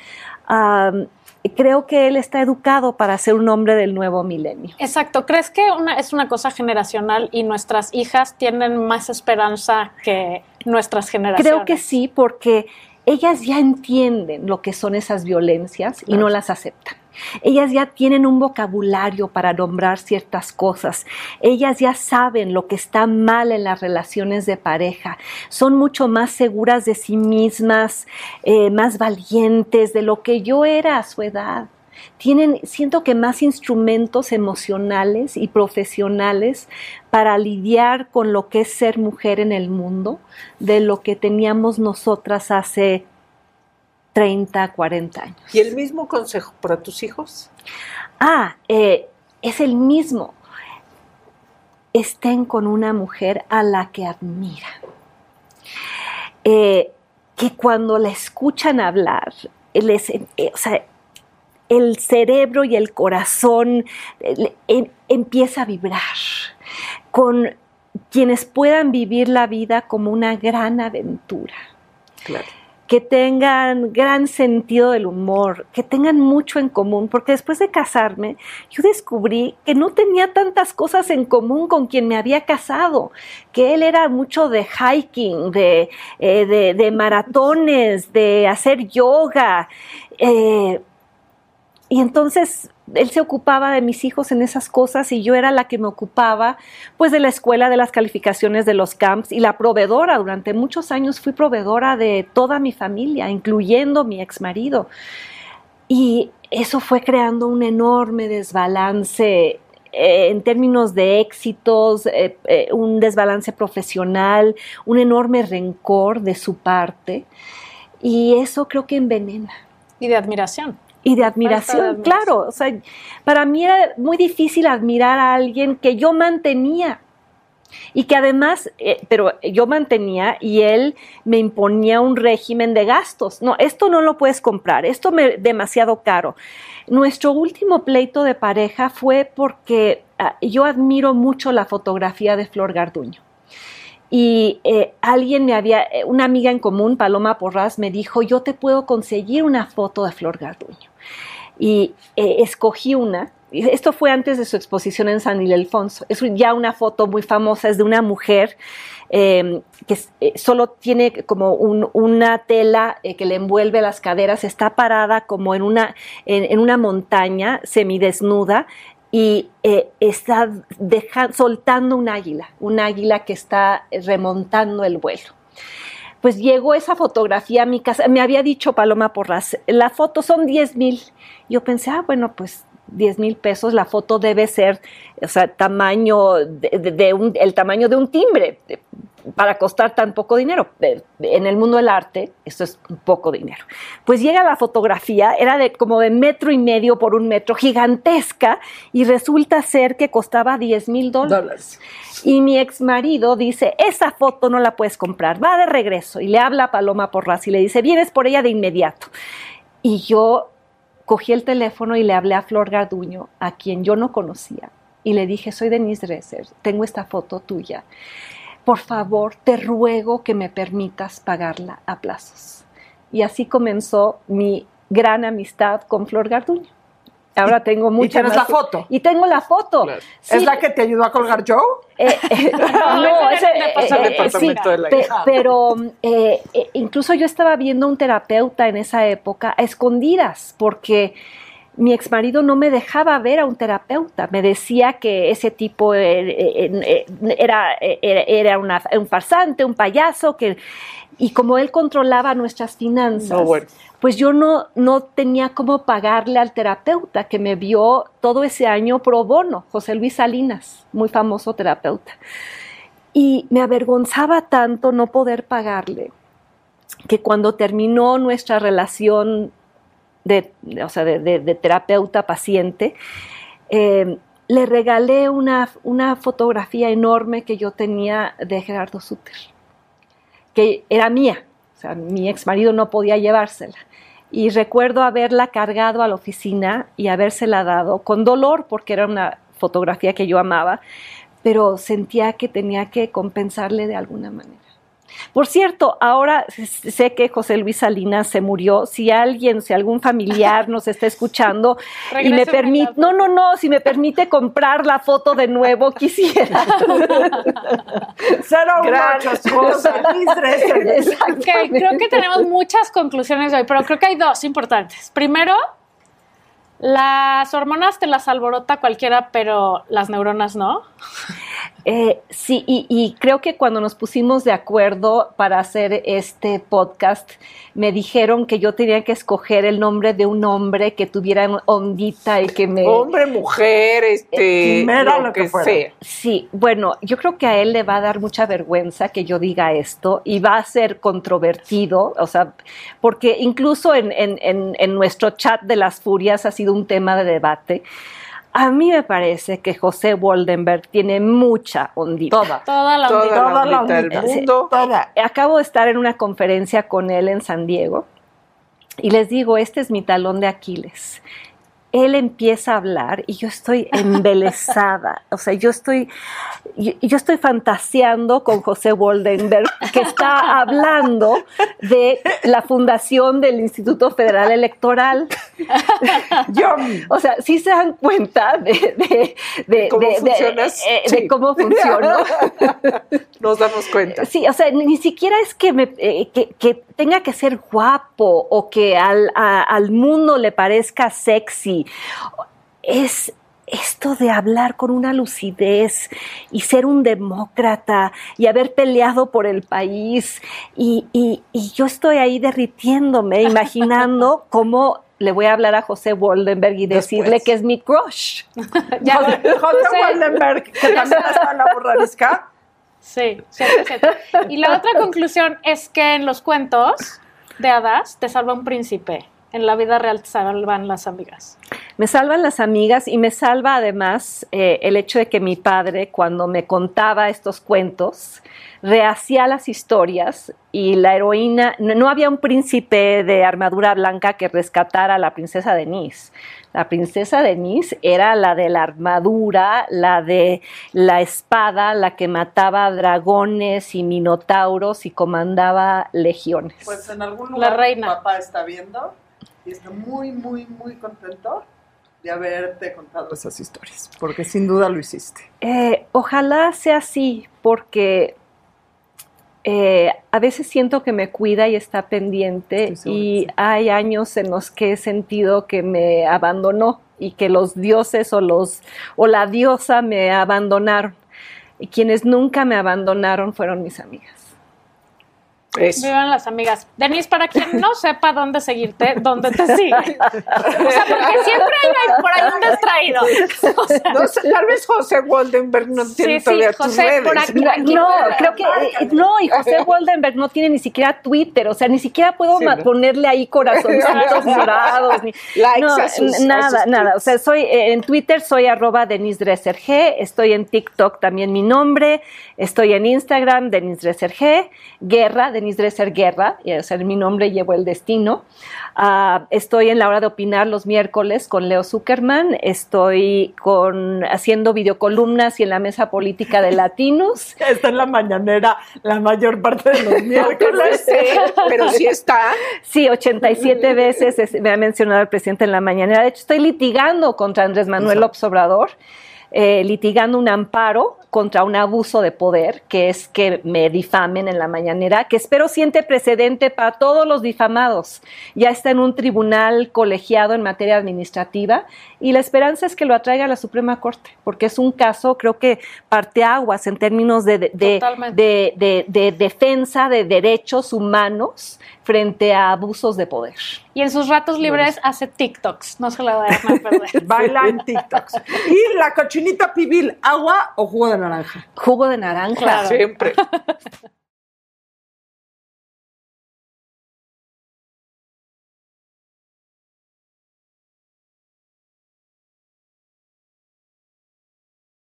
Creo que él está educado para ser un hombre del nuevo milenio. Exacto. ¿Crees que una, es una cosa generacional y nuestras hijas tienen más esperanza que nuestras generaciones? Creo que sí, porque ellas ya entienden lo que son esas violencias y no las aceptan. Ellas ya tienen un vocabulario para nombrar ciertas cosas. Ellas ya saben lo que está mal en las relaciones de pareja. Son mucho más seguras de sí mismas, eh, más valientes de lo que yo era a su edad. Tienen, siento que más instrumentos emocionales y profesionales para lidiar con lo que es ser mujer en el mundo de lo que teníamos nosotras hace 30, 40 años. ¿Y el mismo consejo para tus hijos? Ah, eh, es el mismo. Estén con una mujer a la que admiran. Eh, que cuando la escuchan hablar, les, eh, o sea, el cerebro y el corazón em- empieza a vibrar con quienes puedan vivir la vida como una gran aventura Claro. Que tengan gran sentido del humor, que tengan mucho en común, porque después de casarme, yo descubrí que no tenía tantas cosas en común con quien me había casado, que él era mucho de hiking, de, eh, de, maratones, de hacer yoga. eh, y entonces él se ocupaba de mis hijos en esas cosas y yo era la que me ocupaba pues de la escuela, de las calificaciones de los camps y la proveedora. Durante muchos años fui proveedora de toda mi familia, incluyendo mi ex marido. Y eso fue creando un enorme desbalance eh, en términos de éxitos, eh, eh, un desbalance profesional, un enorme rencor de su parte. Y eso creo que envenena Y de admiración. Y de admiración. claro. O sea, para mí era muy difícil admirar a alguien que yo mantenía. Y que además, eh, pero yo mantenía y él me imponía un régimen de gastos. No, esto no lo puedes comprar, esto me demasiado caro. Nuestro último pleito de pareja fue porque ah, yo admiro mucho la fotografía de Flor Garduño y eh, alguien me había, eh, una amiga en común, Paloma Porras, me dijo, yo te puedo conseguir una foto de Flor Garduño. Y eh, escogí una, esto fue antes de su exposición en San Ildefonso, es ya una foto muy famosa, es de una mujer eh, que eh, solo tiene como un- una tela eh, que le envuelve las caderas, está parada como en una, en, una montaña semidesnuda y está deja- soltando un águila, un águila que está remontando el vuelo. Pues llegó esa fotografía a mi casa. Me había dicho Paloma Porras, la foto son 10 mil. Yo pensé, ah, bueno, pues 10 mil pesos, la foto debe ser, o sea, tamaño de, un, el tamaño de un timbre para costar tan poco dinero. En el mundo del arte, esto es poco dinero. Pues llega la fotografía, era de como de metro y medio por un metro, gigantesca, y resulta ser que costaba 10 mil dólares. Y mi ex marido dice, esa foto no la puedes comprar, va de regreso. Y le habla a Paloma Porras y le dice, vienes por ella de inmediato. Y yo cogí el teléfono y le hablé a Flor Garduño, a quien yo no conocía, y le dije, soy Denise Dresser, tengo esta foto tuya. Por favor, te ruego que me permitas pagarla a plazos. Y así comenzó mi gran amistad con Flor Garduño. Ahora tengo mucha. ¿Y tienes la foto? Y tengo la foto. ¿Es la que te ayudó a colgar Joe? Eh, eh, no, ese, eh, pero incluso yo estaba viendo un terapeuta en esa época a escondidas, porque mi ex marido no me dejaba ver a un terapeuta. Me decía que ese tipo era, era, un farsante, un payaso, que, y como él controlaba nuestras finanzas pues yo no, no tenía cómo pagarle al terapeuta que me vio todo ese año pro bono, José Luis Salinas, muy famoso terapeuta. Y me avergonzaba tanto no poder pagarle que cuando terminó nuestra relación de, o sea, de, terapeuta-paciente, eh, le regalé una, una, fotografía enorme que yo tenía de Gerardo Suter, que era mía, o sea, mi ex marido no podía llevársela. Y recuerdo haberla cargado a la oficina y habérsela dado con dolor porque era una fotografía que yo amaba, pero sentía que tenía que compensarle de alguna manera. Por cierto, ahora sé que José Luis Salinas se murió. Si alguien, si algún familiar nos está escuchando y me permite, no, no, no, si me permite comprar la foto de nuevo, quisiera. okay, creo que tenemos muchas conclusiones hoy, pero creo que hay dos importantes. Primero, las hormonas te las alborota cualquiera, pero las neuronas no. Eh, sí, y, creo que cuando nos pusimos de acuerdo para hacer este podcast, me dijeron que yo tenía que escoger el nombre de un hombre que tuviera ondita y que me... Hombre, mujer, este... lo, que, sea. Sí, bueno, yo creo que a él le va a dar mucha vergüenza que yo diga esto y va a ser controvertido, o sea, porque incluso en, en nuestro chat de las furias ha sido un tema de debate. A mí me parece que José Waldenberg tiene mucha ondita. Toda. Toda la ondita. Toda la ondita del mundo. Toda. Acabo de estar en una conferencia con él en San Diego y les digo, este es mi talón de Aquiles él empieza a hablar y yo estoy embelesada. O sea, yo estoy, yo, estoy fantaseando con José Woldenberg, que está hablando de la fundación del Instituto Federal Electoral. Yo, o sea, sí se dan cuenta de, de, ¿Cómo, funciona? de cómo funciona. Nos damos cuenta. Sí, o sea, ni siquiera es que, me, eh, que, tenga que ser guapo o que al, al mundo le parezca sexy es esto de hablar con una lucidez y ser un demócrata y haber peleado por el país. Y, yo estoy ahí derritiéndome, imaginando cómo le voy a hablar a José Waldenberg y decirle que es mi crush. José, Waldenberg, que también está en la burrarisca. Sí, Y la otra conclusión es que en los cuentos de hadas te salva un príncipe en la vida real te salvan las amigas? Me salvan las amigas y me salva además eh, el hecho de que mi padre, cuando me contaba estos cuentos, rehacía las historias y la heroína, no, había un príncipe de armadura blanca que rescatara a la princesa Denise. La princesa Denise era la de la armadura, la de la espada, la que mataba dragones y minotauros y comandaba legiones. Pues en algún lugar la reina. papá está viendo y está muy, muy, muy contento de haberte contado esas historias, porque sin duda lo hiciste. Eh, ojalá sea así, porque eh, a veces siento que me cuida y está pendiente y hay años en los que he sentido que me abandonó y que los dioses o los o la diosa me abandonaron y quienes nunca me abandonaron fueron mis amigas. Eso. Vivan las amigas. Denise, para quien no sepa dónde seguirte, ¿dónde te sigue? O sea, porque siempre hay por ahí un distraído. O sea, No sé, tal vez José Waldenberg no tiene sí, todavía tus José, redes. por aquí. No, creo que no, y José Goldenberg no tiene ni siquiera Twitter, o sea, ni siquiera puedo Sí, ponerle ahí corazoncitos morados, ni Likes no, a sus- a nada, sus nada. O sea, soy eh, en Twitter soy arroba Denise Dresser G, estoy en TikTok también mi nombre, estoy en Instagram Denise Dresser G, Guerra, Denise Dresser Guerra, y, o sea, en mi nombre llevo el destino. Ah, estoy en la hora de opinar los miércoles con Leo Zuckerman, estoy con haciendo videocolumnas y en la mesa política de Latinos. Está en la mañanera la mayor parte de los lo miércoles. pero sí está. Sí, 87 veces es- me ha mencionado el presidente en la mañanera. De hecho, estoy litigando contra Andrés Manuel López Obrador, eh, litigando un amparo contra un abuso de poder, que es que me difamen en la mañanera, que espero siente precedente para todos los difamados. Ya está en un tribunal colegiado en materia administrativa y la esperanza es que lo atraiga a la Suprema Corte, porque es un caso, creo que parteaguas en términos de, de- de- Totalmente. de- de- de defensa de derechos humanos frente a abusos de poder. Y en sus ratos libres hace TikToks. No se la vayan a perder. Baila en TikToks. Y la cochinita pibil, agua o jugo de naranja. Jugo de naranja. Claro. Siempre.